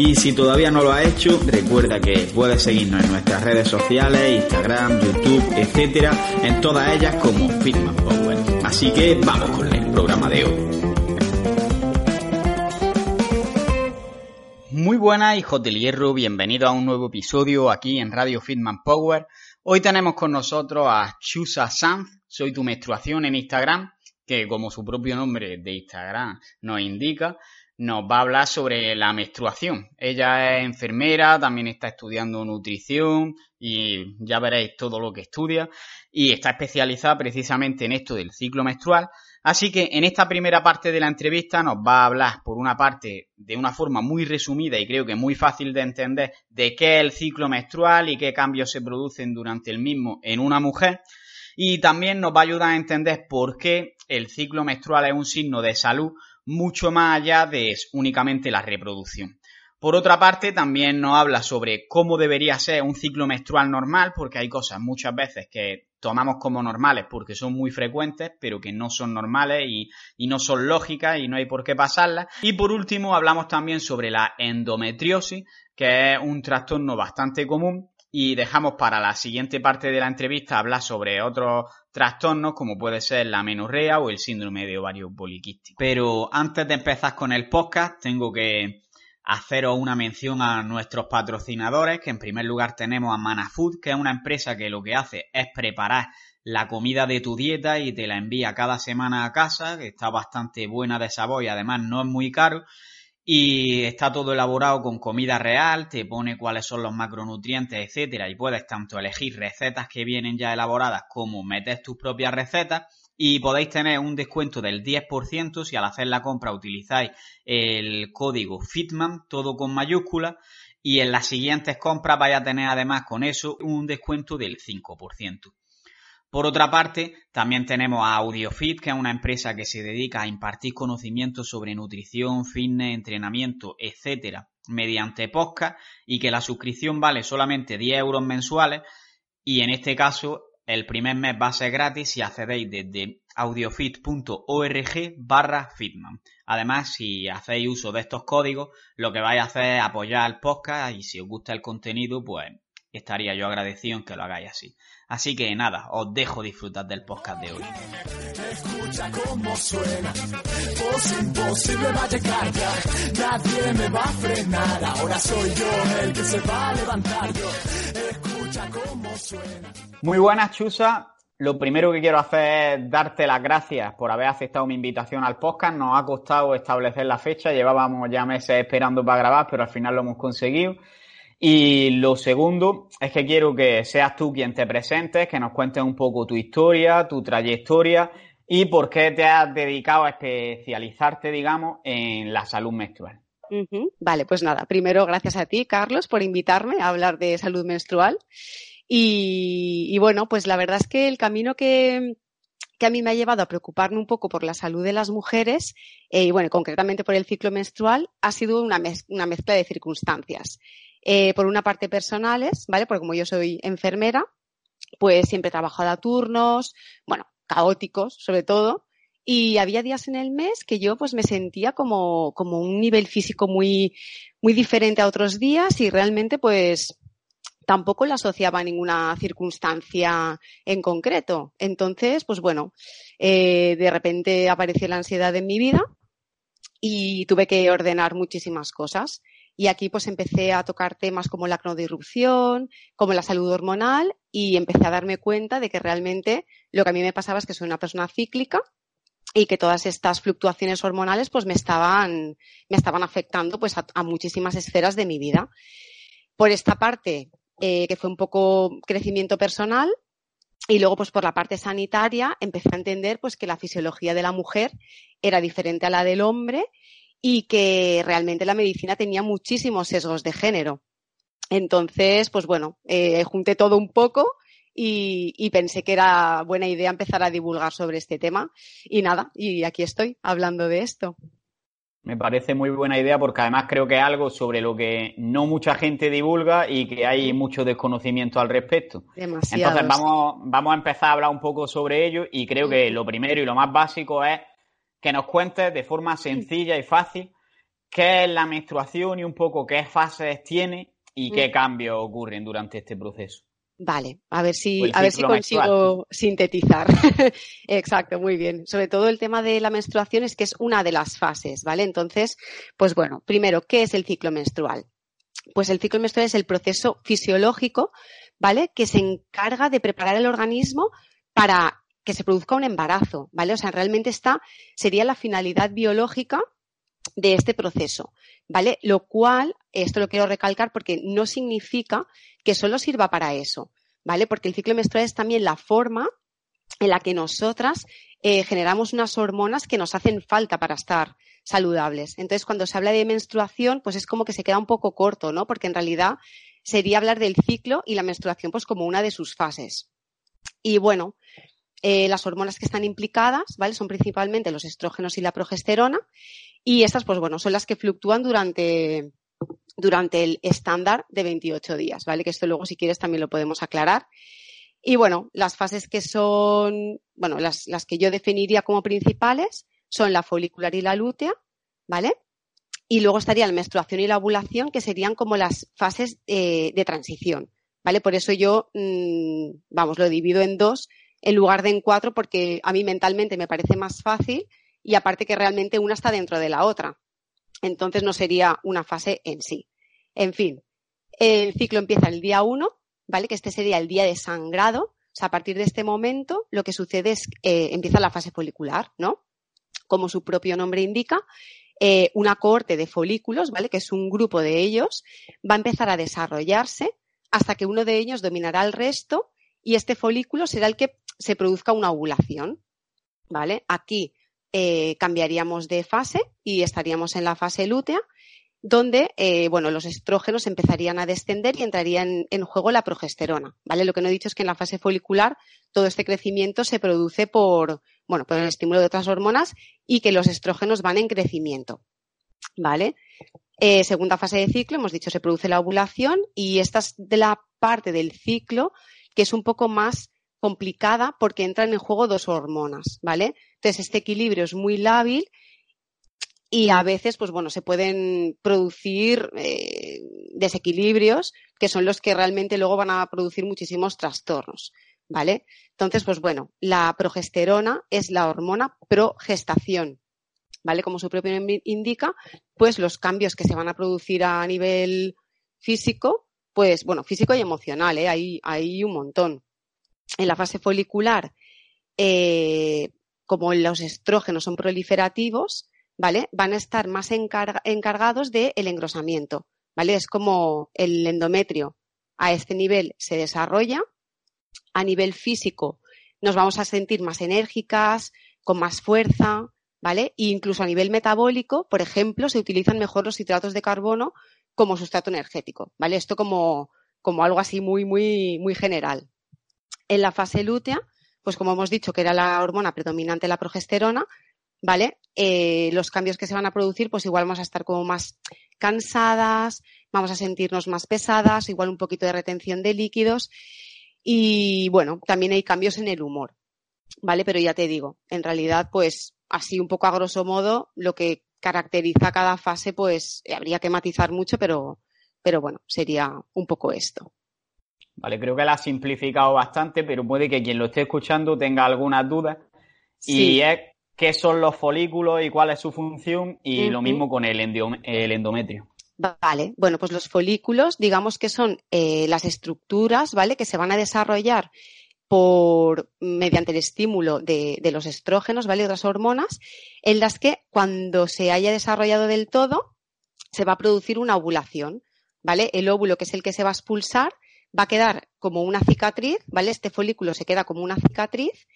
Y si todavía no lo has hecho, recuerda que puedes seguirnos en nuestras redes sociales, Instagram, YouTube, etcétera, en todas ellas como Fitman Power. Así que vamos con el programa de hoy. Muy buenas, hijos del hierro, bienvenidos a un nuevo episodio aquí en Radio Fitman Power. Hoy tenemos con nosotros a Chusa Sanz, soy tu menstruación en Instagram, que como su propio nombre de Instagram nos indica, nos va a hablar sobre la menstruación. Ella es enfermera, también está estudiando nutrición y ya veréis todo lo que estudia y está especializada precisamente en esto del ciclo menstrual. Así que en esta primera parte de la entrevista nos va a hablar, por una parte, de una forma muy resumida y creo que muy fácil de entender, de qué es el ciclo menstrual y qué cambios se producen durante el mismo en una mujer. Y también nos va a ayudar a entender por qué el ciclo menstrual es un signo de salud mucho más allá de únicamente la reproducción. Por otra parte, también nos habla sobre cómo debería ser un ciclo menstrual normal, porque hay cosas muchas veces que tomamos como normales porque son muy frecuentes, pero que no son normales y, no son lógicas y no hay por qué pasarlas. Y por último, hablamos también sobre la endometriosis, que es un trastorno bastante común y dejamos para la siguiente parte de la entrevista hablar sobre otros trastornos como puede ser la menorrea o el síndrome de ovario poliquístico. Pero antes de empezar con el podcast tengo que haceros una mención a nuestros patrocinadores, que en primer lugar tenemos a Manafood, que es una empresa que lo que hace es preparar la comida de tu dieta y te la envía cada semana a casa, que está bastante buena de sabor y además no es muy caro y está todo elaborado con comida real, te pone cuáles son los macronutrientes, etcétera, y puedes tanto elegir recetas que vienen ya elaboradas como meter tus propias recetas y podéis tener un descuento del 10% si al hacer la compra utilizáis el código FITMAN, todo con mayúsculas, y en las siguientes compras vais a tener además con eso un descuento del 5%. Por otra parte, también tenemos a AudioFit, que es una empresa que se dedica a impartir conocimientos sobre nutrición, fitness, entrenamiento, etcétera, mediante podcast y que la suscripción vale solamente 10 euros mensuales y en este caso el primer mes va a ser gratis si accedéis desde audiofit.org barra fitman. Además, si hacéis uso de estos códigos, lo que vais a hacer es apoyar el podcast y si os gusta el contenido, pues estaría yo agradecido en que lo hagáis así. Así que nada, os dejo disfrutar del podcast de hoy. Escucha cómo suena, imposible va a llegar nadie me va a frenar, ahora soy yo el que se va a levantar yo. Escucha cómo suena. Muy buenas, Chusa. Lo primero que quiero hacer es darte las gracias por haber aceptado mi invitación al podcast. Nos ha costado establecer la fecha, llevábamos ya meses esperando para grabar, pero al final lo hemos conseguido. Y lo segundo es que quiero que seas tú quien te presentes, que nos cuentes un poco tu historia, tu trayectoria y por qué te has dedicado a especializarte, digamos, en la salud menstrual. Vale, pues nada, primero gracias a ti, Carlos, por invitarme a hablar de salud menstrual. Y, bueno, pues la verdad es que el camino que, a mí me ha llevado a preocuparme un poco por la salud de las mujeres, eh, y bueno, concretamente por el ciclo menstrual, ha sido una, una mezcla de circunstancias. Eh, por una parte personales, ¿vale? Porque como yo soy enfermera, pues siempre he trabajado a turnos, bueno, caóticos sobre todo, y había días en el mes que yo pues me sentía como, como un nivel físico muy, muy diferente a otros días y realmente pues tampoco lo asociaba a ninguna circunstancia en concreto. Entonces, pues bueno, eh, de repente apareció la ansiedad en mi vida y tuve que ordenar muchísimas cosas. Y aquí pues empecé a tocar temas como la cronodirrupción, como la salud hormonal y empecé a darme cuenta de que realmente lo que a mí me pasaba es que soy una persona cíclica y que todas estas fluctuaciones hormonales pues me estaban, me estaban afectando pues a, muchísimas esferas de mi vida. Por esta parte, eh, que fue un poco crecimiento personal, y luego, pues por la parte sanitaria, empecé a entender pues que la fisiología de la mujer era diferente a la del hombre y que realmente la medicina tenía muchísimos sesgos de género. Entonces, pues bueno, eh, junté todo un poco y, pensé que era buena idea empezar a divulgar sobre este tema. Y nada, y aquí estoy hablando de esto. Me parece muy buena idea porque además creo que es algo sobre lo que no mucha gente divulga y que hay mucho desconocimiento al respecto. Entonces vamos, vamos a empezar a hablar un poco sobre ello y creo que lo primero y lo más básico es que nos cuentes de forma sencilla y fácil qué es la menstruación y un poco qué fases tiene y qué cambios ocurren durante este proceso. Vale, a ver si, a ver si consigo sintetizar. Exacto, muy bien. Sobre todo el tema de la menstruación es que es una de las fases, ¿vale? Entonces, pues bueno, primero, ¿qué es el ciclo menstrual? Pues el ciclo menstrual es el proceso fisiológico, ¿vale? Que se encarga de preparar el organismo para que se produzca un embarazo, ¿vale? O sea, realmente esta sería la finalidad biológica de este proceso, ¿vale? Lo cual, esto lo quiero recalcar porque no significa que solo sirva para eso, ¿vale? Porque el ciclo menstrual es también la forma en la que nosotras eh, generamos unas hormonas que nos hacen falta para estar saludables. Entonces, cuando se habla de menstruación, pues es como que se queda un poco corto, ¿no? Porque en realidad sería hablar del ciclo y la menstruación, pues como una de sus fases. Y bueno, eh, las hormonas que están implicadas, ¿vale? Son principalmente los estrógenos y la progesterona. Y estas, pues bueno, son las que fluctúan durante, durante el estándar de 28 días, ¿vale? Que esto luego, si quieres, también lo podemos aclarar. Y bueno, las fases que son, bueno, las, las que yo definiría como principales son la folicular y la lútea, ¿vale? Y luego estaría la menstruación y la ovulación, que serían como las fases eh, de transición, ¿vale? Por eso yo, mm, vamos, lo divido en dos en lugar de en cuatro, porque a mí mentalmente me parece más fácil y aparte que realmente una está dentro de la otra. Entonces no sería una fase en sí. En fin, el ciclo empieza el día uno, ¿vale? Que este sería el día de sangrado. O sea, a partir de este momento lo que sucede es que eh, empieza la fase folicular, ¿no? Como su propio nombre indica, eh, una cohorte de folículos, ¿vale? Que es un grupo de ellos, va a empezar a desarrollarse hasta que uno de ellos dominará el resto y este folículo será el que se produzca una ovulación, ¿vale? Aquí eh, cambiaríamos de fase y estaríamos en la fase lútea, donde, eh, bueno, los estrógenos empezarían a descender y entraría en, juego la progesterona, ¿vale? Lo que no he dicho es que en la fase folicular todo este crecimiento se produce por, bueno, por el estímulo de otras hormonas y que los estrógenos van en crecimiento, ¿vale? Eh, segunda fase de ciclo, hemos dicho, se produce la ovulación y esta es de la parte del ciclo que es un poco más complicada porque entran en juego dos hormonas, ¿vale? Entonces, este equilibrio es muy lábil y a veces, pues bueno, se pueden producir eh, desequilibrios que son los que realmente luego van a producir muchísimos trastornos, ¿vale? Entonces, pues bueno, la progesterona es la hormona progestación, ¿vale? Como su propio nombre indica, pues los cambios que se van a producir a nivel físico, pues bueno, físico y emocional, ¿eh? Hay, hay un montón. En la fase folicular, eh, como los estrógenos son proliferativos, ¿vale? Van a estar más encargados del engrosamiento, ¿vale? Es como el endometrio a este nivel se desarrolla. A nivel físico nos vamos a sentir más enérgicas, con más fuerza, ¿vale? E incluso a nivel metabólico, por ejemplo, se utilizan mejor los hidratos de carbono como sustrato energético, ¿vale? Esto como, como algo así muy, muy, muy general. En la fase lútea pues como hemos dicho que era la hormona predominante la progesterona, ¿vale? Eh, los cambios que se van a producir, pues igual vamos a estar como más cansadas, vamos a sentirnos más pesadas, igual un poquito de retención de líquidos y bueno, también hay cambios en el humor, ¿vale? Pero ya te digo, en realidad, pues así un poco a grosso modo, lo que caracteriza cada fase, pues habría que matizar mucho, pero, pero bueno, sería un poco esto. Vale, creo que la ha simplificado bastante, pero puede que quien lo esté escuchando tenga algunas dudas. Y es qué son los folículos y cuál es su función, y lo mismo con el, endometrio. Vale, bueno, pues los folículos, digamos que son eh, las estructuras, ¿vale? Que se van a desarrollar por mediante el estímulo de, de, los estrógenos, ¿vale? Otras hormonas, en las que cuando se haya desarrollado del todo, se va a producir una ovulación, ¿vale? El óvulo, que es el que se va a expulsar, va a quedar como una cicatriz, ¿vale? Este folículo se queda como una cicatriz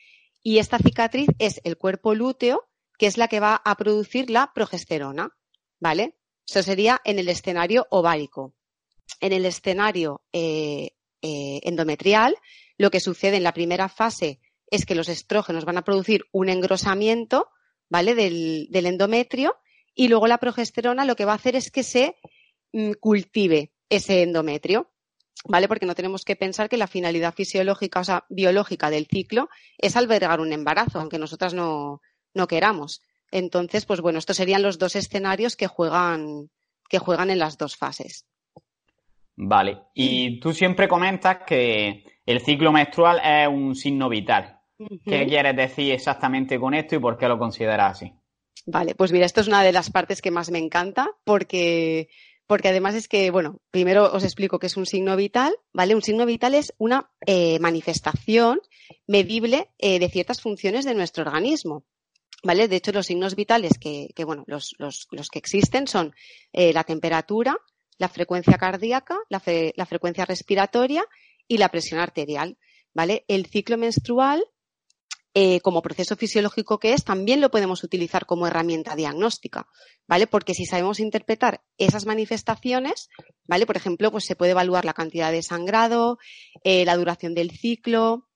y esta cicatriz es el cuerpo lúteo, que es la que va a producir la progesterona, ¿vale? Eso sería en el escenario ovárico. en el escenario eh, eh, endometrial, lo que sucede en la primera fase es que los estrógenos van a producir un engrosamiento, ¿vale? Del, endometrio y luego la progesterona lo que va a hacer es que se mm, cultive ese endometrio. ¿Vale? Porque no tenemos que pensar que la finalidad fisiológica, o sea, biológica del ciclo es albergar un embarazo, aunque nosotras no, no queramos. Entonces, pues bueno, estos serían los dos escenarios que juegan, que juegan en las dos fases. Vale. Y tú siempre comentas que el ciclo menstrual es un signo vital. ¿Qué quieres decir exactamente con esto y por qué lo consideras así? Vale, pues mira, esto es una de las partes que más me encanta porque, porque además es que, bueno, primero os explico qué es un signo vital, ¿vale? Un signo vital es una eh, manifestación medible eh, de ciertas funciones de nuestro organismo. ¿Vale? De hecho, los signos vitales que, bueno, los, los, los, que existen son eh, la temperatura, la frecuencia cardíaca, la, la, frecuencia respiratoria y la presión arterial. ¿Vale? El ciclo menstrual, eh, como proceso fisiológico que es, también lo podemos utilizar como herramienta diagnóstica. ¿Vale? Porque si sabemos interpretar esas manifestaciones, ¿vale? Por ejemplo, pues se puede evaluar la cantidad de sangrado, eh, la duración del ciclo,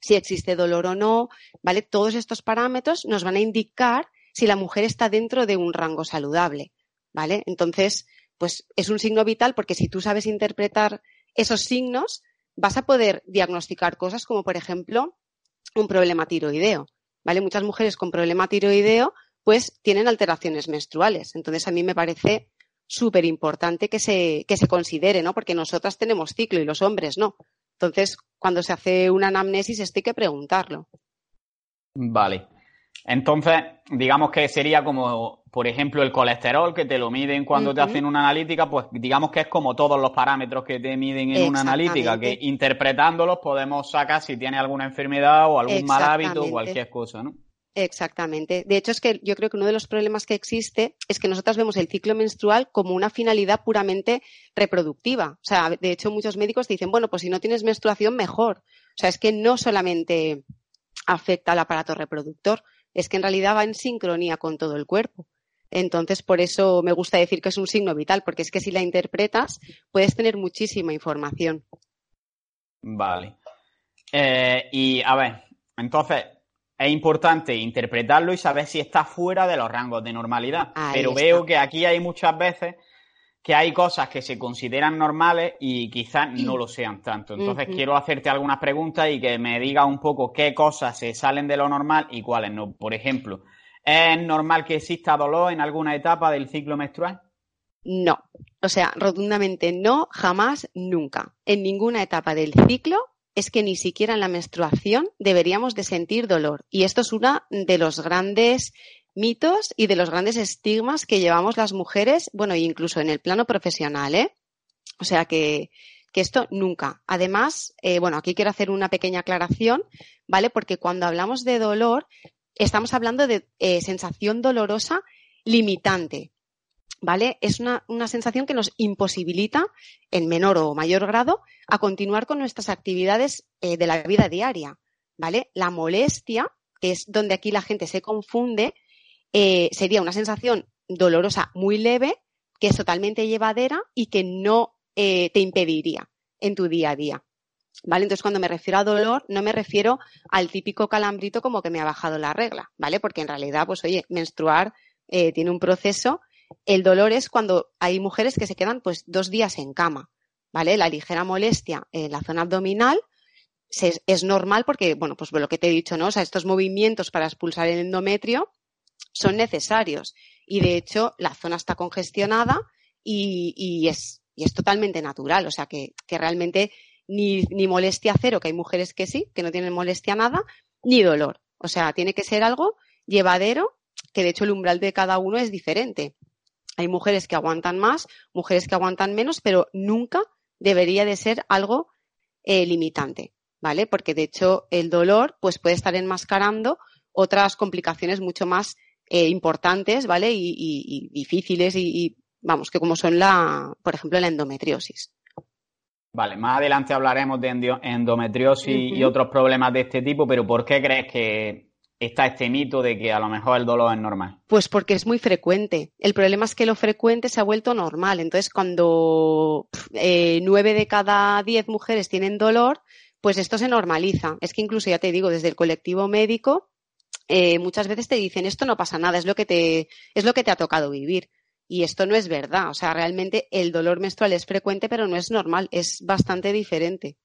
si existe dolor o no, ¿vale? Todos estos parámetros nos van a indicar si la mujer está dentro de un rango saludable, ¿vale? Entonces, pues es un signo vital porque si tú sabes interpretar esos signos, vas a poder diagnosticar cosas como, por ejemplo, un problema tiroideo, ¿vale? Muchas mujeres con problema tiroideo, pues tienen alteraciones menstruales. Entonces, a mí me parece súper importante que se, que se considere, ¿no? Porque nosotras tenemos ciclo y los hombres no. Entonces, cuando se hace una anamnesis, esto hay que preguntarlo. Vale. Entonces, digamos que sería como, por ejemplo, el colesterol que te lo miden cuando te hacen una analítica, pues digamos que es como todos los parámetros que te miden en una analítica, que interpretándolos podemos sacar si tiene alguna enfermedad o algún mal hábito o cualquier cosa, ¿no? Exactamente. De hecho, es que yo creo que uno de los problemas que existe es que nosotros vemos el ciclo menstrual como una finalidad puramente reproductiva. O sea, de hecho, muchos médicos dicen, bueno, pues si no tienes menstruación, mejor. O sea, es que no solamente afecta al aparato reproductor, es que en realidad va en sincronía con todo el cuerpo. Entonces, por eso me gusta decir que es un signo vital, porque es que si la interpretas, puedes tener muchísima información. Vale. Eh, y a ver, entonces, es importante interpretarlo y saber si está fuera de los rangos de normalidad. Pero veo que aquí hay muchas veces que hay cosas que se consideran normales y quizás no lo sean tanto. Entonces quiero hacerte algunas preguntas y que me digas un poco qué cosas se salen de lo normal y cuáles no. Por ejemplo, ¿es normal que exista dolor en alguna etapa del ciclo menstrual? No, o sea, rotundamente no, jamás, nunca. En ninguna etapa del ciclo es que ni siquiera en la menstruación deberíamos de sentir dolor. Y esto es uno de los grandes mitos y de los grandes estigmas que llevamos las mujeres, bueno, incluso en el plano profesional, ¿eh? O sea que, esto nunca. Además, eh, bueno, aquí quiero hacer una pequeña aclaración, ¿vale? Porque cuando hablamos de dolor, estamos hablando de eh, sensación dolorosa limitante. ¿vale? Es una, sensación que nos imposibilita, en menor o mayor grado, a continuar con nuestras actividades eh, de la vida diaria, ¿vale? La molestia, que es donde aquí la gente se confunde, eh, sería una sensación dolorosa muy leve, que es totalmente llevadera y que no te impediría en tu día a día. ¿Vale? Entonces, cuando me refiero a dolor, no me refiero al típico calambrito como que me ha bajado la regla, ¿vale? Porque en realidad, pues oye, menstruar tiene un proceso el dolor es cuando hay mujeres que se quedan pues dos días en cama, ¿vale? La ligera molestia en la zona abdominal es normal porque, bueno, pues lo que te he dicho, ¿no? O sea, estos movimientos para expulsar el endometrio son necesarios y de hecho la zona está congestionada y, es, totalmente natural, o sea que realmente ni, molestia cero, que hay mujeres que sí, que no tienen molestia nada, ni dolor. O sea, tiene que ser algo llevadero, que de hecho el umbral de cada uno es diferente. Hay mujeres que aguantan más, mujeres que aguantan menos, pero nunca debería de ser algo eh, limitante, ¿vale? Porque de hecho el dolor pues puede estar enmascarando otras complicaciones mucho más eh, importantes, ¿vale? Y, difíciles y, vamos, que como son la, por ejemplo, la endometriosis. Vale, más adelante hablaremos de endometriosis y otros problemas de este tipo, pero ¿por qué crees que está este mito de que a lo mejor el dolor es normal? Pues porque es muy frecuente. El problema es que lo frecuente se ha vuelto normal. Entonces, cuando eh, nueve de cada diez mujeres tienen dolor, pues esto se normaliza. Es que incluso, ya te digo, desde el colectivo médico, eh, muchas veces te dicen esto no pasa nada, es lo que te, es lo que te ha tocado vivir. Y esto no es verdad. O sea, realmente el dolor menstrual es frecuente, pero no es normal, es bastante diferente.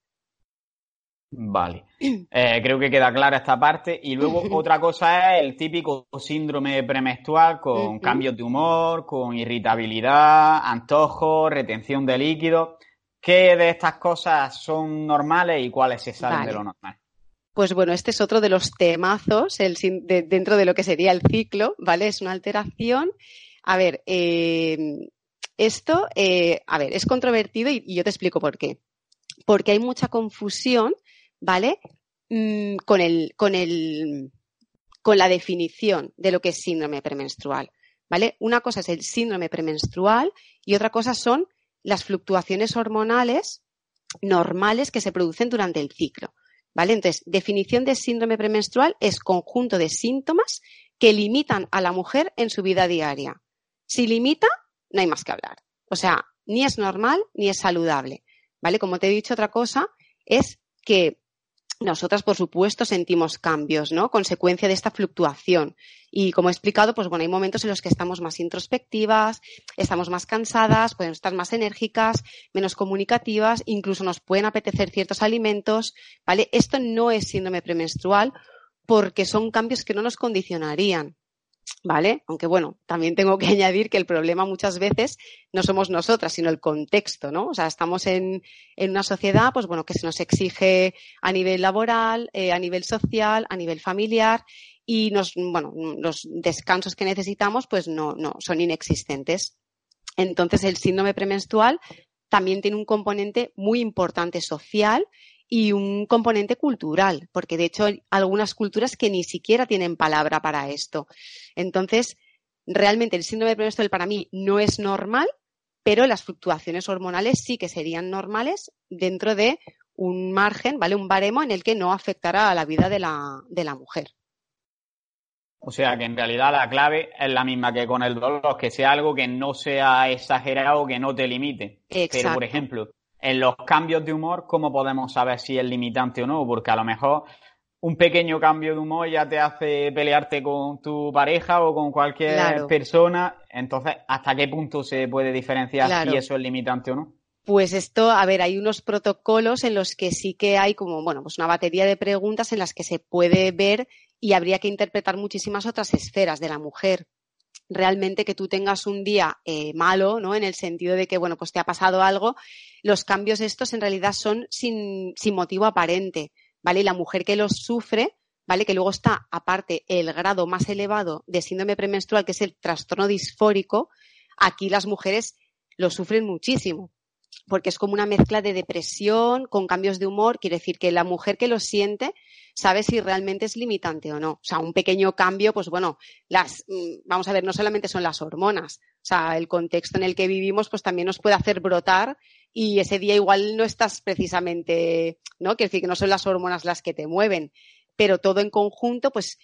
Vale, eh, creo que queda clara esta parte. Y luego otra cosa es el típico síndrome premenstrual con cambios de humor, con irritabilidad, antojos, retención de líquidos. ¿Qué de estas cosas son normales y cuáles se salen de lo normal? Pues bueno, este es otro de los temazos el, dentro de lo que sería el ciclo, ¿vale? Es una alteración. A ver, eh, esto, eh, a ver, es controvertido y yo te explico por qué. Porque hay mucha confusión ¿vale? Mm, con, el, con, el, con la definición de lo que es síndrome premenstrual, ¿vale? Una cosa es el síndrome premenstrual y otra cosa son las fluctuaciones hormonales normales que se producen durante el ciclo, ¿vale? Entonces, definición de síndrome premenstrual es conjunto de síntomas que limitan a la mujer en su vida diaria. Si limita, no hay más que hablar. O sea, ni es normal ni es saludable, ¿vale? Como te he dicho, otra cosa es que nosotras, por supuesto, sentimos cambios, ¿no? Consecuencia de esta fluctuación. Y como he explicado, pues bueno, hay momentos en los que estamos más introspectivas, estamos más cansadas, podemos estar más enérgicas, menos comunicativas, incluso nos pueden apetecer ciertos alimentos, ¿vale? Esto no es síndrome premenstrual porque son cambios que no nos condicionarían. ¿Vale? Aunque bueno, también tengo que añadir que el problema muchas veces no somos nosotras, sino el contexto, ¿no? O sea, estamos en, una sociedad, pues bueno, que se nos exige a nivel laboral, eh, a nivel social, a nivel familiar y nos, bueno, los descansos que necesitamos, pues no, no, son inexistentes. Entonces, el síndrome premenstrual también tiene un componente muy importante social y un componente cultural, porque de hecho hay algunas culturas que ni siquiera tienen palabra para esto. Entonces, realmente el síndrome premenstrual para mí no es normal, pero las fluctuaciones hormonales sí que serían normales dentro de un margen, ¿vale? Un baremo en el que no afectará a la vida de la, de la mujer. O sea que en realidad la clave es la misma que con el dolor, que sea algo que no sea exagerado, que no te limite. Pero, por ejemplo, en los cambios de humor, ¿cómo podemos saber si es limitante o no? Porque a lo mejor un pequeño cambio de humor ya te hace pelearte con tu pareja o con cualquier persona. Entonces, ¿hasta qué punto se puede diferenciar si eso es limitante o no? Pues esto, a ver, hay unos protocolos en los que sí que hay como, bueno, pues una batería de preguntas en las que se puede ver y habría que interpretar muchísimas otras esferas de la mujer realmente que tú tengas un día eh, malo, ¿no? En el sentido de que, bueno, pues te ha pasado algo, los cambios estos en realidad son sin, sin motivo aparente, ¿vale? Y la mujer que los sufre, ¿vale? Que luego está, aparte, el grado más elevado de síndrome premenstrual, que es el trastorno disfórico, aquí las mujeres lo sufren muchísimo, porque es como una mezcla de depresión con cambios de humor, quiere decir que la mujer que lo siente sabe si realmente es limitante o no. O sea, un pequeño cambio, pues bueno, las, mm, vamos a ver, no solamente son las hormonas, o sea, el contexto en el que vivimos, pues también nos puede hacer brotar y ese día igual no estás precisamente, ¿no? Quiere decir que no son las hormonas las que te mueven, pero todo en conjunto, pues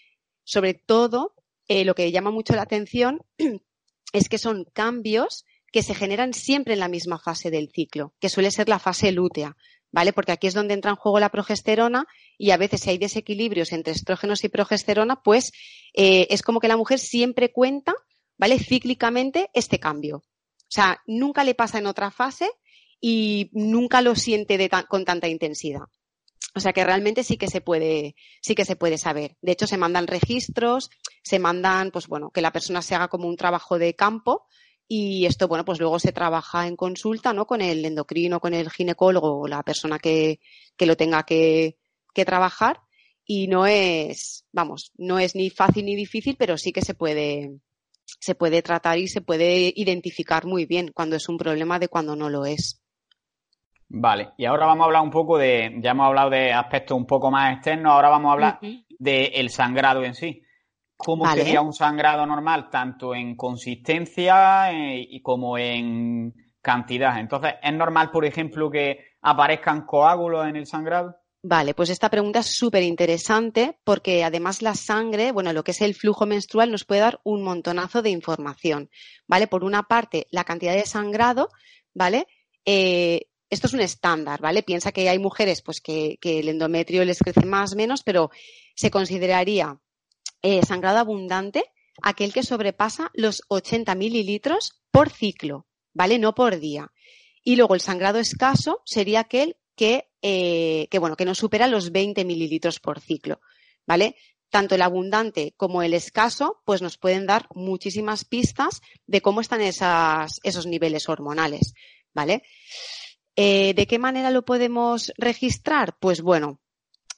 sobre todo, eh, lo que llama mucho la atención es que son cambios que se generan siempre en la misma fase del ciclo, que suele ser la fase lútea. ¿vale? Porque aquí es donde entra en juego la progesterona y a veces si hay desequilibrios entre estrógenos y progesterona, pues eh, es como que la mujer siempre cuenta, ¿vale? Cíclicamente este cambio. O sea, nunca le pasa en otra fase y nunca lo siente con tanta intensidad. O sea que realmente sí que se puede, sí que se puede saber. De hecho, se mandan registros, se mandan, pues bueno, que la persona se haga como un trabajo de campo y esto, bueno, pues luego se trabaja en consulta, ¿no? Con el endocrino, con el ginecólogo o la persona que, que lo tenga que, que trabajar. Y no es, vamos, no es ni fácil ni difícil, pero sí que se puede, se puede tratar y se puede identificar muy bien cuando es un problema de cuando no lo es. Vale, y ahora vamos a hablar un poco de, ya hemos hablado de aspectos un poco más externos, ahora vamos a hablar del sangrado en sí cómo sería un sangrado normal, tanto en consistencia eh, y como en cantidad. Entonces, ¿es normal, por ejemplo, que aparezcan coágulos en el sangrado? Vale, pues esta pregunta es súper interesante porque además la sangre, bueno, lo que es el flujo menstrual nos puede dar un montonazo de información, ¿vale? Por una parte, la cantidad de sangrado, ¿vale? Eh, esto es un estándar, ¿vale? Piensa que hay mujeres pues que, el endometrio les crece más o menos, pero se consideraría eh, sangrado abundante aquel que sobrepasa los 80 mililitros por ciclo, ¿vale? No por día. Y luego el sangrado escaso sería aquel que, eh, que, bueno, que no supera los 20 mililitros por ciclo, ¿vale? Tanto el abundante como el escaso, pues nos pueden dar muchísimas pistas de cómo están esas, esos niveles hormonales, ¿vale? Eh, ¿De qué manera lo podemos registrar? Pues bueno,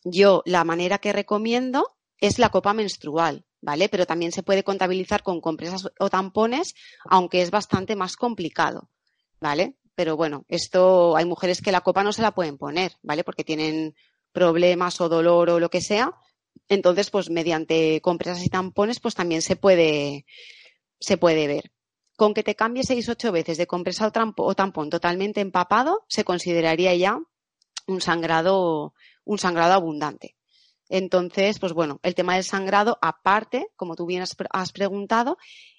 yo la manera que recomiendo es la copa menstrual, ¿vale? Pero también se puede contabilizar con compresas o tampones, aunque es bastante más complicado, ¿vale? pero bueno, esto hay mujeres que la copa no se la pueden poner, ¿vale? Porque tienen problemas o dolor o lo que sea. Entonces, pues mediante compresas y tampones, pues también se puede, se puede ver. Con que te cambie seis, ocho veces de compresa o, tampón totalmente empapado, se consideraría ya un sangrado, un sangrado abundante. Entonces, pues bueno, el tema del sangrado, aparte, como tú bien has preguntado,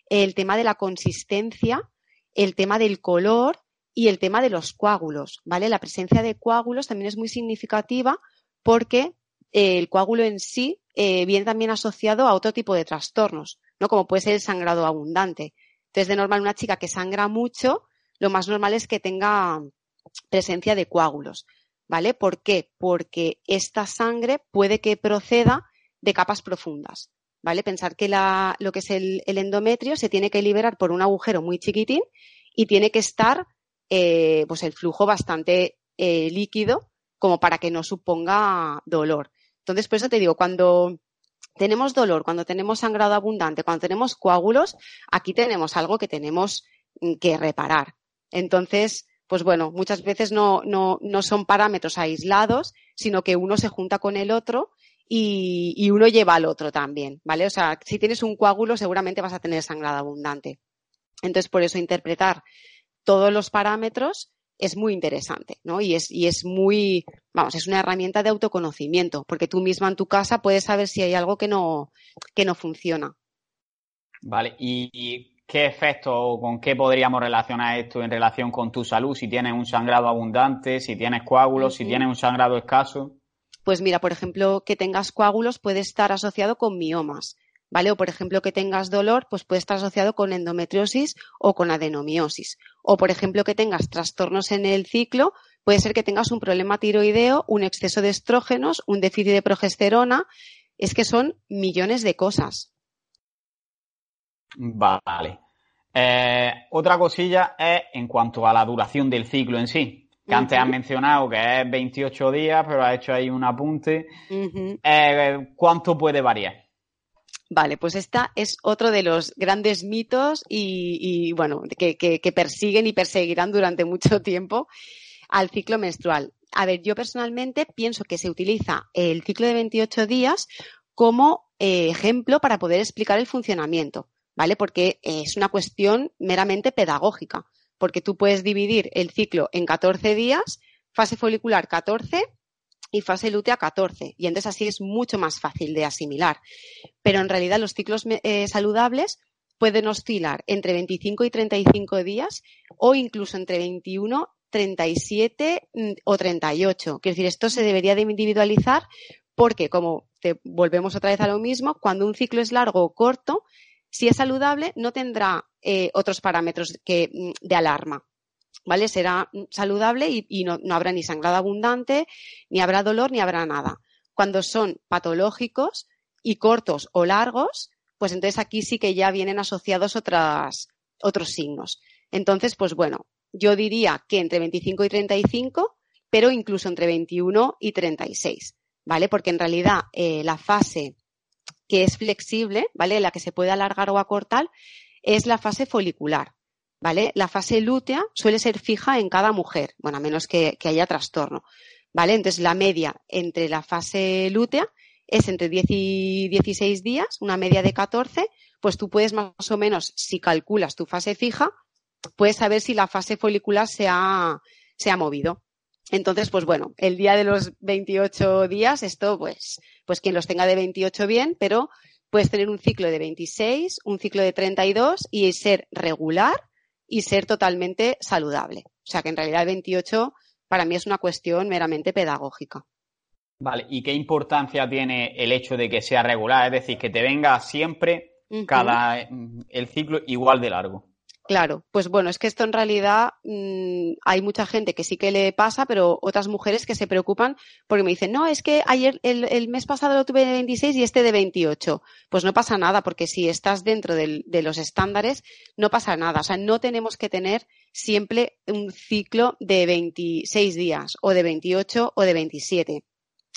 el tema de la consistencia, el tema del color y el tema de los coágulos, ¿vale? La presencia de coágulos también es muy significativa porque eh, el coágulo en sí eh, viene también asociado a otro tipo de trastornos, ¿no? Como puede ser el sangrado abundante. Entonces, de normal, una chica que sangra mucho, lo más normal es que tenga presencia de coágulos, ¿vale? ¿Por qué? Porque esta sangre puede que proceda de capas profundas, ¿vale? Pensar que lo que es el, el endometrio se tiene que liberar por un agujero muy chiquitín y tiene que estar eh, pues el flujo bastante eh, líquido como para que no suponga dolor. Entonces, por eso te digo, cuando tenemos dolor, cuando tenemos sangrado abundante, cuando tenemos coágulos, aquí tenemos algo que tenemos mm, que reparar. Entonces, pues bueno, muchas veces no, no, no son parámetros aislados, sino que uno se junta con el otro y, y, uno lleva al otro también, ¿vale? O sea, si tienes un coágulo, seguramente vas a tener sangrado abundante. Entonces, por eso interpretar todos los parámetros es muy interesante, ¿no? Y es, y es muy, vamos, es una herramienta de autoconocimiento, porque tú misma en tu casa puedes saber si hay algo que no, que no funciona. Vale, ¿y qué efecto o con qué podríamos relacionar esto en relación con tu salud? Si tienes un sangrado abundante, si tienes coágulos, si tienes un sangrado escaso. Pues mira, por ejemplo, que tengas coágulos puede estar asociado con miomas. ¿vale? O por ejemplo que tengas dolor, pues puede estar asociado con endometriosis o con adenomiosis. O por ejemplo que tengas trastornos en el ciclo, puede ser que tengas un problema tiroideo, un exceso de estrógenos, un déficit de progesterona. Es que son millones de cosas. Vale. Eh, otra cosilla es en cuanto a la duración del ciclo en sí. Que antes has mencionado que es 28 días, pero has hecho ahí un apunte. Eh, ¿Cuánto puede variar? Vale, pues esta es otro de los grandes mitos y, bueno, que, persiguen y perseguirán durante mucho tiempo al ciclo menstrual. A ver, yo personalmente pienso que se utiliza el ciclo de 28 días como eh, ejemplo para poder explicar el funcionamiento, ¿vale? Porque es una cuestión meramente pedagógica, porque tú puedes dividir el ciclo en 14 días, fase folicular 14, y fase lútea 14. Y entonces así es mucho más fácil de asimilar. Pero en realidad los ciclos eh, saludables pueden oscilar entre 25 y 35 días o incluso entre 21, 37 mm, o 38. Quiero decir, esto se debería de individualizar porque, como te volvemos otra vez a lo mismo, cuando un ciclo es largo o corto, si es saludable, no tendrá eh, otros parámetros que, mm, de alarma. ¿vale? Será saludable y, no, habrá ni sangrado abundante, ni habrá dolor, ni habrá nada. Cuando son patológicos y cortos o largos, pues entonces aquí sí que ya vienen asociados otros signos. Entonces, pues bueno, yo diría que entre 25 y 35, pero incluso entre 21 y 36, ¿vale? Porque en realidad eh, la fase que es flexible, ¿vale? La que se puede alargar o acortar, es la fase folicular. ¿vale? La fase lútea suele ser fija en cada mujer, bueno, a menos que, haya trastorno, ¿vale? Entonces, la media entre la fase lútea es entre 10 y 16 días, una media de 14, pues tú puedes más o menos, si calculas tu fase fija, puedes saber si la fase folicular se ha, se ha movido. Entonces, pues bueno, el día de los 28 días, esto pues, pues quien los tenga de 28 bien, pero puedes tener un ciclo de 26, un ciclo de 32 y ser regular y ser totalmente saludable. O sea que en realidad el 28 para mí es una cuestión meramente pedagógica. Vale, ¿y qué importancia tiene el hecho de que sea regular? Es decir, que te venga siempre cada el ciclo igual de largo. Claro, pues bueno, es que esto en realidad mm, hay mucha gente que sí que le pasa, pero otras mujeres que se preocupan porque me dicen, no, es que ayer, el, mes pasado lo tuve de 26 y este de 28. Pues no pasa nada, porque si estás dentro de los estándares, no pasa nada. O sea, no tenemos que tener siempre un ciclo de 26 días, o de 28 o de 27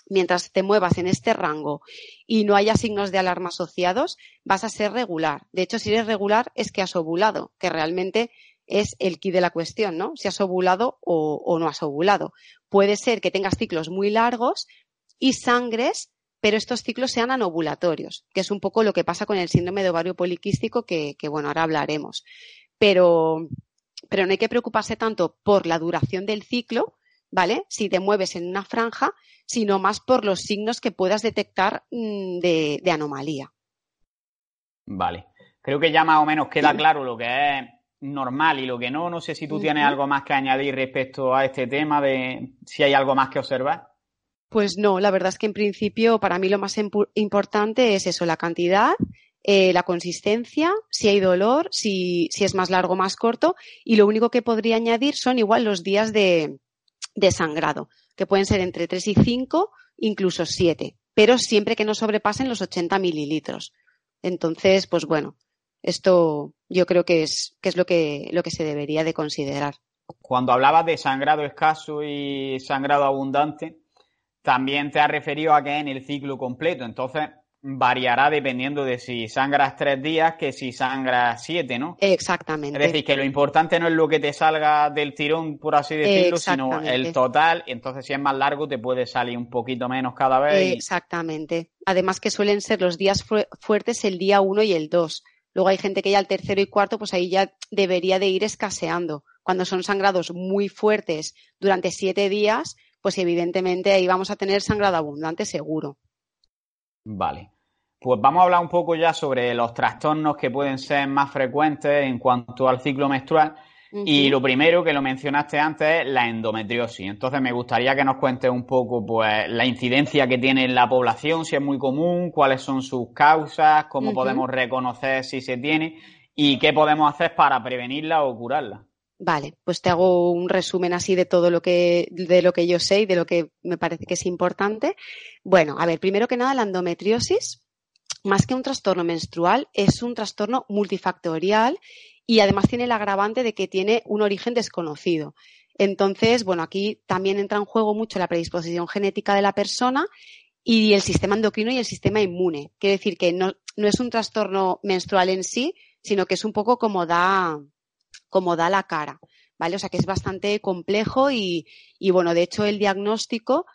mientras te muevas en este rango y no haya signos de alarma asociados, vas a ser regular. De hecho, si eres regular es que has ovulado, que realmente es el key de la cuestión, ¿no? Si has ovulado o, no has ovulado. Puede ser que tengas ciclos muy largos y sangres, pero estos ciclos sean anovulatorios, que es un poco lo que pasa con el síndrome de ovario poliquístico, que, que bueno, ahora hablaremos. Pero, pero no hay que preocuparse tanto por la duración del ciclo, ¿vale? Si te mueves en una franja, sino más por los signos que puedas detectar mm, de, anomalía. Vale. Creo que ya más o menos queda claro lo que es normal y lo que no. No sé si tú tienes algo más que añadir respecto a este tema de si hay algo más que observar. Pues no, la verdad es que en principio para mí lo más importante es eso, la cantidad, eh, la consistencia, si hay dolor, si, si es más largo o más corto y lo único que podría añadir son igual los días de, de sangrado, que pueden ser entre 3 y 5, incluso 7, pero siempre que no sobrepasen los 80 mililitros. Entonces, pues bueno, esto yo creo que es, que es lo, que, lo que se debería de considerar. Cuando hablabas de sangrado escaso y sangrado abundante, también te has referido a que en el ciclo completo. Entonces, variará dependiendo de si sangras tres días que si sangras siete, ¿no? Exactamente. Es decir, que lo importante no es lo que te salga del tirón, por así decirlo, sino el total. Entonces, si es más largo, te puede salir un poquito menos cada vez. Exactamente. Además que suelen ser los días fuertes el día uno y el dos. Luego hay gente que ya el tercero y cuarto, pues ahí ya debería de ir escaseando. Cuando son sangrados muy fuertes durante siete días, pues evidentemente ahí vamos a tener sangrado abundante seguro. Vale. Pues vamos a hablar un poco ya sobre los trastornos que pueden ser más frecuentes en cuanto al ciclo menstrual. Y lo primero que lo mencionaste antes es la endometriosis. Entonces me gustaría que nos cuentes un poco pues la incidencia que tiene en la población, si es muy común, cuáles son sus causas, cómo podemos reconocer si se tiene y qué podemos hacer para prevenirla o curarla. Vale, pues te hago un resumen así de todo lo que, de lo que yo sé y de lo que me parece que es importante. Bueno, a ver, primero que nada, la endometriosis, más que un trastorno menstrual, es un trastorno multifactorial y además tiene el agravante de que tiene un origen desconocido. Entonces, bueno, aquí también entra en juego mucho la predisposición genética de la persona y el sistema endocrino y el sistema inmune. Quiere decir que no, no es un trastorno menstrual en sí, sino que es un poco como da, como da la cara, ¿vale? O sea que es bastante complejo y, bueno, de hecho el diagnóstico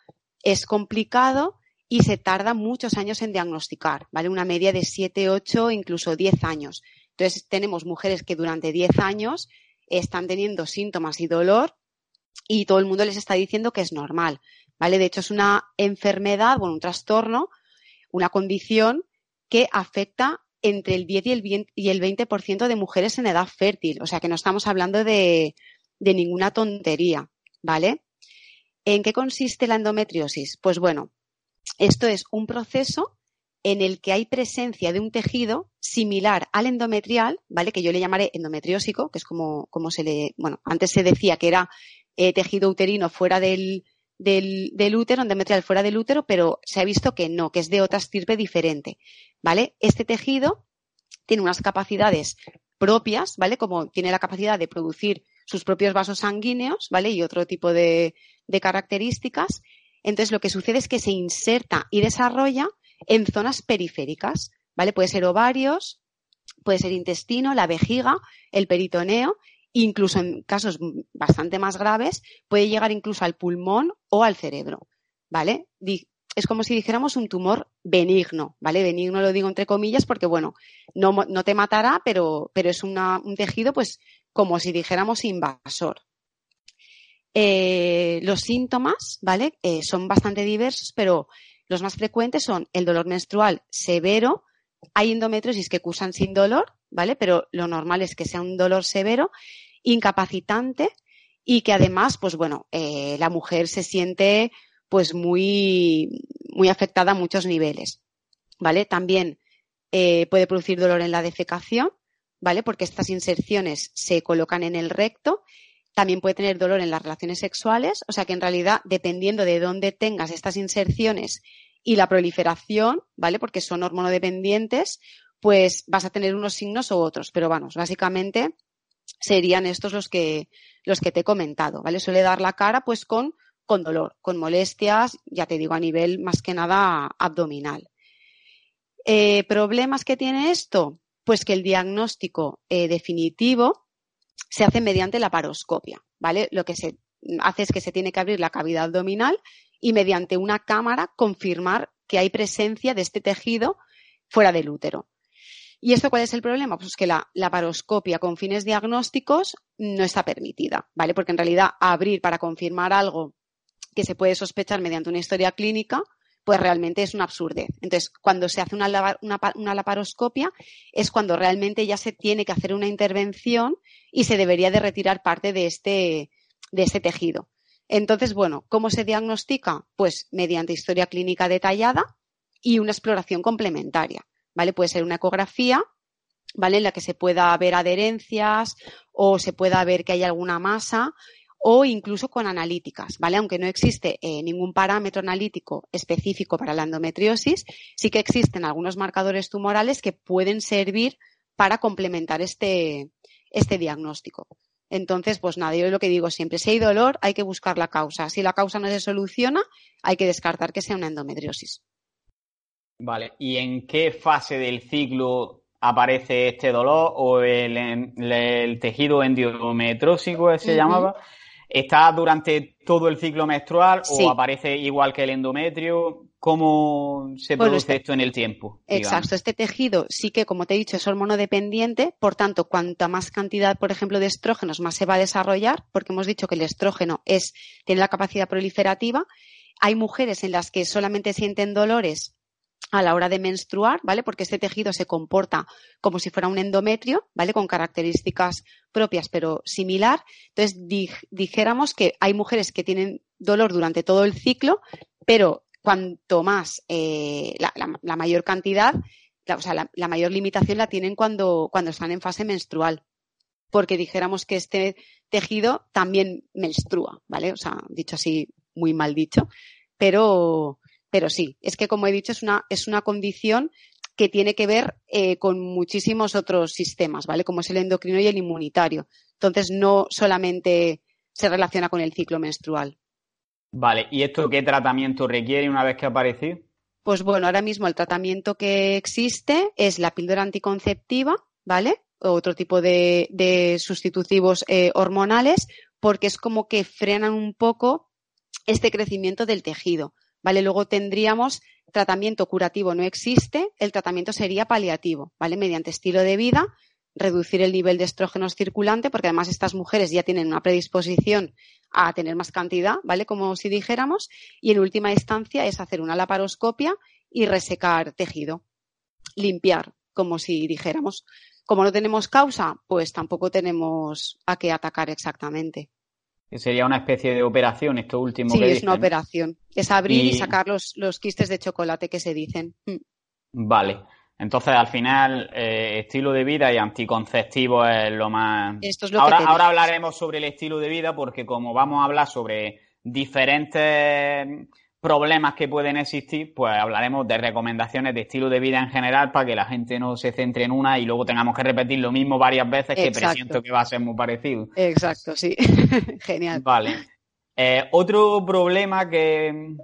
es complicado y se tarda muchos años en diagnosticar, ¿vale? Una media de 7, 8, incluso 10 años. Entonces tenemos mujeres que durante 10 años están teniendo síntomas y dolor y todo el mundo les está diciendo que es normal, ¿vale? De hecho es una enfermedad, bueno, un trastorno, una condición que afecta entre el 10 y el, y el 20% de mujeres en edad fértil. O sea que no estamos hablando de, de ninguna tontería, ¿vale? ¿En qué consiste la endometriosis? Pues bueno, esto es un proceso en el que hay presencia de un tejido similar al endometrial, ¿vale? Que yo le llamaré endometriósico, que es como, se le, bueno, antes se decía que era eh, tejido uterino fuera del, útero, endometrial fuera del útero, pero se ha visto que no, que es de otra estirpe diferente, ¿vale? Este tejido tiene unas capacidades propias, ¿vale? Como tiene la capacidad de producir sus propios vasos sanguíneos, ¿vale? Y otro tipo de características. Entonces, lo que sucede es que se inserta y desarrolla en zonas periféricas, ¿vale? Puede ser ovarios, puede ser intestino, la vejiga, el peritoneo incluso en casos bastante más graves, puede llegar incluso al pulmón o al cerebro, ¿vale? Es como si dijéramos un tumor benigno, ¿vale? Benigno lo digo entre comillas porque, bueno, no, no te matará, pero, pero es un tejido, pues, como si dijéramos invasor. Eh, los síntomas, ¿vale? Eh, son bastante diversos, pero los más frecuentes son el dolor menstrual severo. Hay endometriosis que cursan sin dolor, ¿vale? Pero lo normal es que sea un dolor severo, incapacitante y que además, pues bueno, eh, la mujer se siente pues muy, muy afectada a muchos niveles, ¿vale? También puede producir dolor en la defecación, ¿vale? Porque estas inserciones se colocan en el recto también puede tener dolor en las relaciones sexuales, o sea que en realidad, dependiendo de dónde tengas estas inserciones y la proliferación, ¿vale? Porque son hormonodependientes, pues vas a tener unos signos u otros. Pero vamos, básicamente serían estos los que, los que te he comentado, ¿vale? Suele dar la cara pues con, con dolor, con molestias, ya te digo, a nivel más que nada abdominal. Eh, ¿Problemas que tiene esto? Pues que el diagnóstico eh, definitivo se hace mediante la paroscopia, ¿vale? Lo que se hace es que se tiene que abrir la cavidad abdominal y mediante una cámara confirmar que hay presencia de este tejido fuera del útero. ¿Y esto cuál es el problema? Pues que la, la, paroscopia con fines diagnósticos no está permitida, ¿vale? Porque en realidad abrir para confirmar algo que se puede sospechar mediante una historia clínica, pues realmente es una absurdez. Entonces, cuando se hace una, una, laparoscopia es cuando realmente ya se tiene que hacer una intervención y se debería de retirar parte de este, de este tejido. Entonces, bueno, ¿cómo se diagnostica? Pues mediante historia clínica detallada y una exploración complementaria, ¿vale? Puede ser una ecografía, ¿vale? En la que se pueda ver adherencias o se pueda ver que hay alguna masa o incluso con analíticas, ¿vale? Aunque no existe eh, ningún parámetro analítico específico para la endometriosis, sí que existen algunos marcadores tumorales que pueden servir para complementar este, este diagnóstico. Entonces, pues nada, yo lo que digo siempre, si hay dolor, hay que buscar la causa. Si la causa no se soluciona, hay que descartar que sea una endometriosis. Vale, ¿y en qué fase del ciclo aparece este dolor o el, tejido endometrósico se llamaba? ¿Está durante todo el ciclo menstrual o aparece igual que el endometrio? ¿Cómo se produce este esto en el tiempo? Exacto, este tejido sí que, como te he dicho, es hormonodependiente, por tanto, cuanta más cantidad, por ejemplo, de estrógenos, más se va a desarrollar, porque hemos dicho que el estrógeno es, tiene la capacidad proliferativa. Hay mujeres en las que solamente sienten dolores a la hora de menstruar, ¿vale? Porque este tejido se comporta como si fuera un endometrio, ¿vale? Con características propias pero similar. Entonces, dijéramos que hay mujeres que tienen dolor durante todo el ciclo, pero cuanto más, eh, la, mayor cantidad, o sea, la, mayor limitación la tienen cuando, cuando están en fase menstrual. Porque dijéramos que este tejido también menstrua, ¿vale? O sea, dicho así, muy mal dicho, pero, pero sí, es que como he dicho, es una, es una condición que tiene que ver eh, con muchísimos otros sistemas, ¿vale? Como es el endocrino y el inmunitario. Entonces, no solamente se relaciona con el ciclo menstrual. Vale, ¿y esto qué tratamiento requiere una vez que aparece? Pues bueno, ahora mismo el tratamiento que existe es la píldora anticonceptiva, ¿vale? Otro tipo de, sustitutivos eh, hormonales, porque es como que frenan un poco este crecimiento del tejido. ¿Vale? Luego tendríamos tratamiento curativo no existe, el tratamiento sería paliativo, ¿vale? Mediante estilo de vida, reducir el nivel de estrógenos circulante, porque además estas mujeres ya tienen una predisposición a tener más cantidad, ¿vale? Como si dijéramos, y en última instancia es hacer una laparoscopia y resecar tejido, limpiar, como si dijéramos. Como no tenemos causa, pues tampoco tenemos a qué atacar exactamente sería una especie de operación, esto último sí, es una operación. Es abrir y, sacar los, los, quistes de chocolate que se dicen. Mm. Vale. Entonces, al final, eh, estilo de vida y anticonceptivo es lo más. Esto es lo ahora, que ahora hablaremos sobre el estilo de vida, porque como vamos a hablar sobre diferentes problemas que pueden existir, pues hablaremos de recomendaciones de estilo de vida en general para que la gente no se centre en una y luego tengamos que repetir lo mismo varias veces que presiento que va a ser muy parecido. Exacto, sí. Genial. Vale. Eh, otro problema que,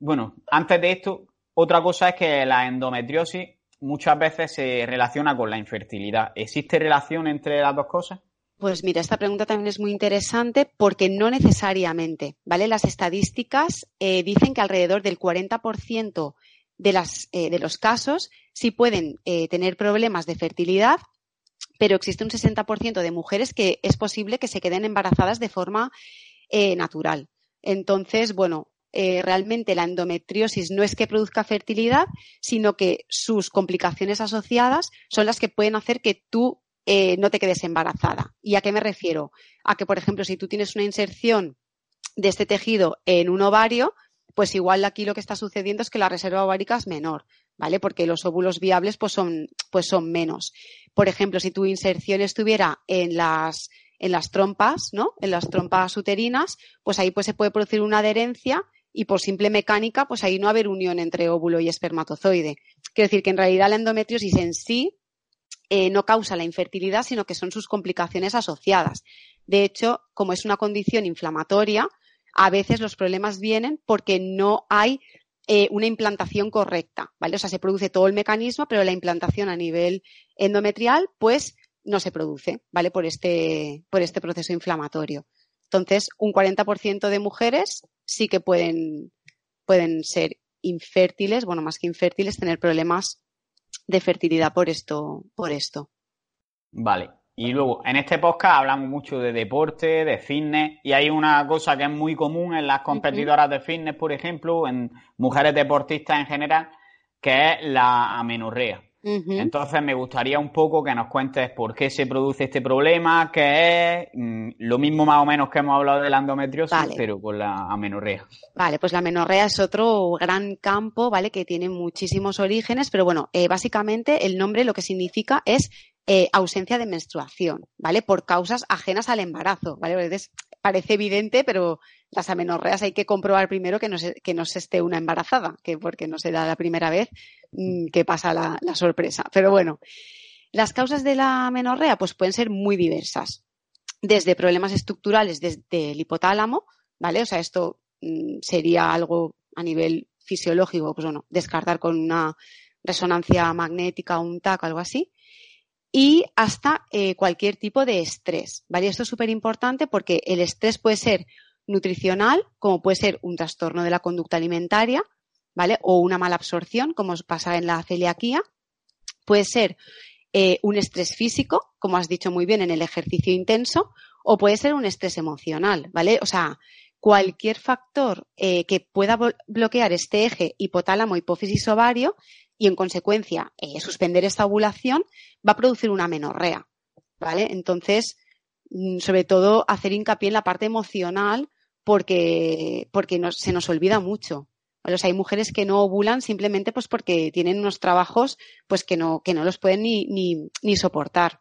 bueno, antes de esto, otra cosa es que la endometriosis muchas veces se relaciona con la infertilidad. ¿Existe relación entre las dos cosas? Pues mira, esta pregunta también es muy interesante porque no necesariamente, ¿vale? Las estadísticas eh, dicen que alrededor del 40% de, las, eh, de los casos sí pueden eh, tener problemas de fertilidad, pero existe un 60% de mujeres que es posible que se queden embarazadas de forma natural. Entonces, bueno, realmente la endometriosis no es que produzca fertilidad, sino que sus complicaciones asociadas son las que pueden hacer que tú eh, no te quedes embarazada. ¿Y a qué me refiero? A que, por ejemplo, si tú tienes una inserción de este tejido en un ovario, pues igual aquí lo que está sucediendo es que la reserva ovárica es menor, ¿vale? Porque los óvulos viables pues son, pues son menos. Por ejemplo, si tu inserción estuviera en las, en las trompas, ¿no? En las trompas uterinas, pues ahí pues se puede producir una adherencia y por simple mecánica, pues ahí no haber unión entre óvulo y espermatozoide. Quiero decir que en realidad la endometriosis en sí eh, no causa la infertilidad, sino que son sus complicaciones asociadas. De hecho, como es una condición inflamatoria, a veces los problemas vienen porque no hay eh, una implantación correcta, ¿vale? O sea, se produce todo el mecanismo, pero la implantación a nivel endometrial, pues no se produce, ¿vale? Por este, por este proceso inflamatorio. Entonces, un 40% de mujeres sí que pueden, pueden ser infértiles, bueno, más que infértiles, tener problemas de fertilidad por esto, por esto. Vale. Y luego, en este podcast hablamos mucho de deporte, de fitness, y hay una cosa que es muy común en las competidoras de fitness, por ejemplo, en mujeres deportistas en general, que es la amenorrea. Entonces me gustaría un poco que nos cuentes por qué se produce este problema, qué es mm, lo mismo más o menos que hemos hablado de la endometriosis, pero con la amenorrea. Vale, pues la amenorrea es otro gran campo, ¿vale? Que tiene muchísimos orígenes, pero bueno, eh, básicamente el nombre lo que significa es eh, ausencia de menstruación, ¿vale? Por causas ajenas al embarazo, ¿vale? Parece evidente, pero las amenorreas hay que comprobar primero que no se, que no se esté una embarazada, que porque no se da la primera vez mm, que pasa la, sorpresa. Pero bueno, las causas de la amenorrea pues pueden ser muy diversas. Desde problemas estructurales desde el hipotálamo, ¿vale? O sea, esto mm, sería algo a nivel fisiológico, pues bueno, descartar con una resonancia magnética un TAC algo así y hasta eh, cualquier tipo de estrés. ¿vale? Esto es súper importante porque el estrés puede ser nutricional, como puede ser un trastorno de la conducta alimentaria, ¿vale? O una mala absorción, como pasa en la celiaquía. Puede ser eh, un estrés físico, como has dicho muy bien, en el ejercicio intenso, o puede ser un estrés emocional, ¿vale? O sea, cualquier factor eh, que pueda bloquear este eje hipotálamo, hipófisis ovario y en consecuencia eh, suspender esta ovulación va a producir una menorrea, ¿vale? Entonces, mm, sobre todo hacer hincapié en la parte emocional porque, porque se nos olvida mucho. Hay mujeres que no ovulan simplemente pues porque tienen unos trabajos pues que no, que no los pueden ni, ni, ni soportar.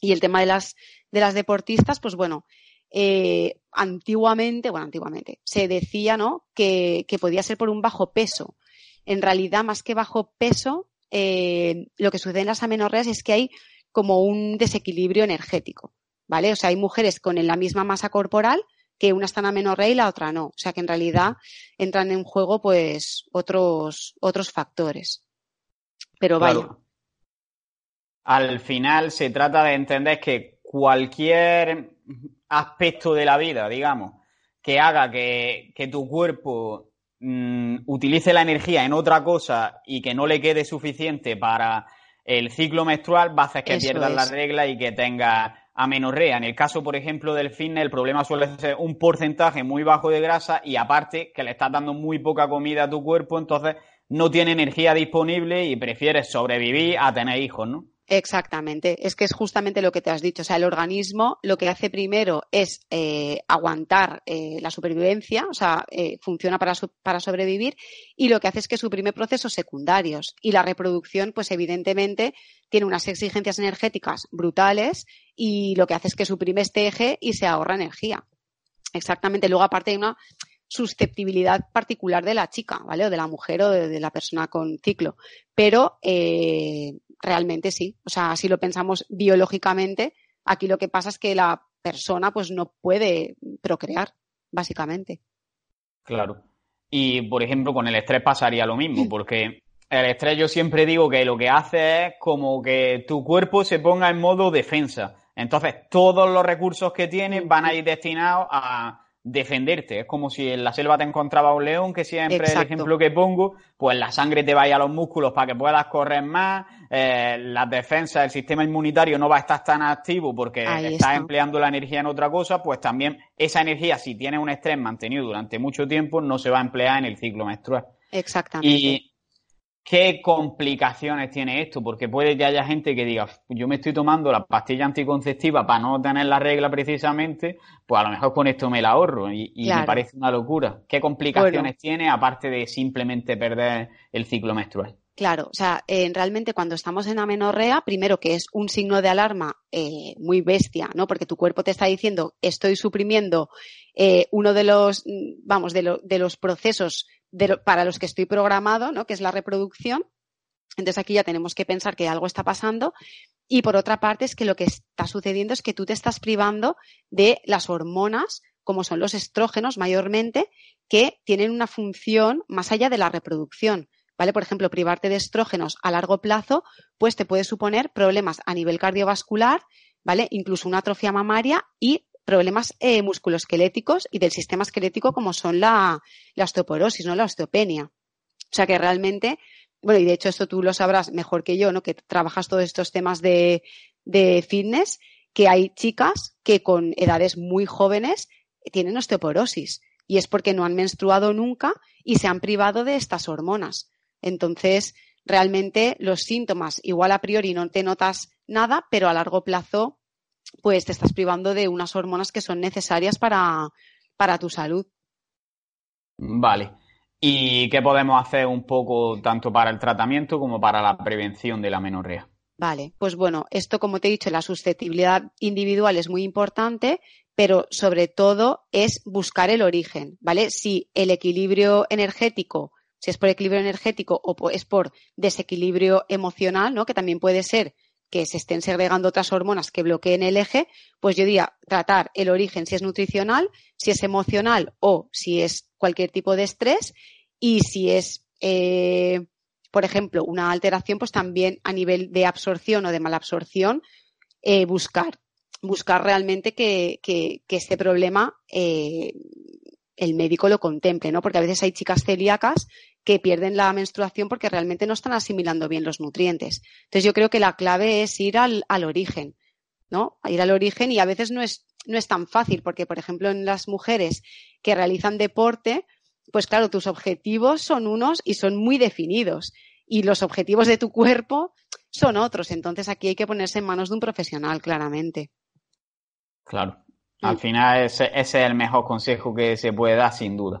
Y el tema de las, de las deportistas, pues bueno, eh, antiguamente, bueno, antiguamente, se decía, ¿no? Que, que podía ser por un bajo peso en realidad, más que bajo peso, eh, lo que sucede en las amenorreas es que hay como un desequilibrio energético, ¿vale? O sea, hay mujeres con la misma masa corporal que una está en amenorrea y la otra no. O sea, que en realidad entran en juego, pues, otros, otros factores. Pero vaya. Al final se trata de entender que cualquier aspecto de la vida, digamos, que haga que, que tu cuerpo Mm, utilice la energía en otra cosa y que no le quede suficiente para el ciclo menstrual, va a hacer que pierdas la regla y que tenga amenorrea. En el caso, por ejemplo, del fitness, el problema suele ser un porcentaje muy bajo de grasa y aparte que le estás dando muy poca comida a tu cuerpo, entonces no tiene energía disponible y prefieres sobrevivir a tener hijos, ¿no? Exactamente, es que es justamente lo que te has dicho. O sea, el organismo lo que hace primero es eh, aguantar eh, la supervivencia, o sea, eh, funciona para, para sobrevivir, y lo que hace es que suprime procesos secundarios. Y la reproducción, pues evidentemente, tiene unas exigencias energéticas brutales y lo que hace es que suprime este eje y se ahorra energía. Exactamente. Luego, aparte, hay una susceptibilidad particular de la chica, ¿vale? O de la mujer o de, la persona con ciclo. Pero eh, realmente sí. O sea, si lo pensamos biológicamente, aquí lo que pasa es que la persona pues no puede procrear, básicamente. Claro. Y, por ejemplo, con el estrés pasaría lo mismo, porque el estrés yo siempre digo que lo que hace es como que tu cuerpo se ponga en modo defensa. Entonces, todos los recursos que tienes van a ir destinados a, defenderte. Es como si en la selva te encontraba un león, que siempre es el ejemplo que pongo, pues la sangre te vaya a los músculos para que puedas correr más, eh, las defensas, el sistema inmunitario no va a estar tan activo porque estás empleando la energía en otra cosa, pues también esa energía, si tienes un estrés mantenido durante mucho tiempo, no se va a emplear en el ciclo menstrual. Exactamente. ¿Qué complicaciones tiene esto? Porque puede que haya gente que diga, yo me estoy tomando la pastilla anticonceptiva para no tener la regla precisamente, pues a lo mejor con esto me la ahorro y, me parece una locura. ¿Qué complicaciones tiene aparte de simplemente perder el ciclo menstrual? Claro, o sea, eh, realmente cuando estamos en amenorrea, primero que es un signo de alarma eh, muy bestia, ¿no? Porque tu cuerpo te está diciendo, estoy suprimiendo eh, uno de los, mm, vamos, de, de los procesos para los que estoy programado, ¿no? que es la reproducción. Entonces aquí ya tenemos que pensar que algo está pasando. Y por otra parte es que lo que está sucediendo es que tú te estás privando de las hormonas, como son los estrógenos mayormente, que tienen una función más allá de la reproducción. ¿Vale? Por ejemplo, privarte de estrógenos a largo plazo, pues te puede suponer problemas a nivel cardiovascular, ¿vale? Incluso una atrofia mamaria y problemas eh, musculoesqueléticos y del sistema esquelético como son la, osteoporosis, ¿no? La osteopenia. O sea que realmente, bueno, y de hecho esto tú lo sabrás mejor que yo, ¿no? Que trabajas todos estos temas de, de fitness, que hay chicas que con edades muy jóvenes tienen osteoporosis y es porque no han menstruado nunca y se han privado de estas hormonas. Entonces, realmente los síntomas, igual a priori no te notas nada, pero a largo plazo pues te estás privando de unas hormonas que son necesarias para, para tu salud. Vale. ¿Y qué podemos hacer un poco tanto para el tratamiento como para la prevención de la menorrea? Vale, pues bueno, esto como te he dicho, la susceptibilidad individual es muy importante, pero sobre todo es buscar el origen, ¿vale? Si el equilibrio energético, si es por equilibrio energético o es por desequilibrio emocional, ¿no? Que también puede ser que se estén segregando otras hormonas que bloqueen el eje, pues yo diría tratar el origen si es nutricional, si es emocional o si es cualquier tipo de estrés y si es, eh, por ejemplo, una alteración, pues también a nivel de absorción o de malabsorción, eh, buscar, buscar realmente que, que, este problema eh, el médico lo contemple, ¿no? Porque a veces hay chicas celíacas que pierden la menstruación porque realmente no están asimilando bien los nutrientes. Entonces yo creo que la clave es ir al, origen, ¿no? ir al origen y a veces no es, no es tan fácil porque, por ejemplo, en las mujeres que realizan deporte, pues claro, tus objetivos son unos y son muy definidos y los objetivos de tu cuerpo son otros. Entonces aquí hay que ponerse en manos de un profesional, claramente. Claro. Al final ese es el mejor consejo que se puede dar, sin duda.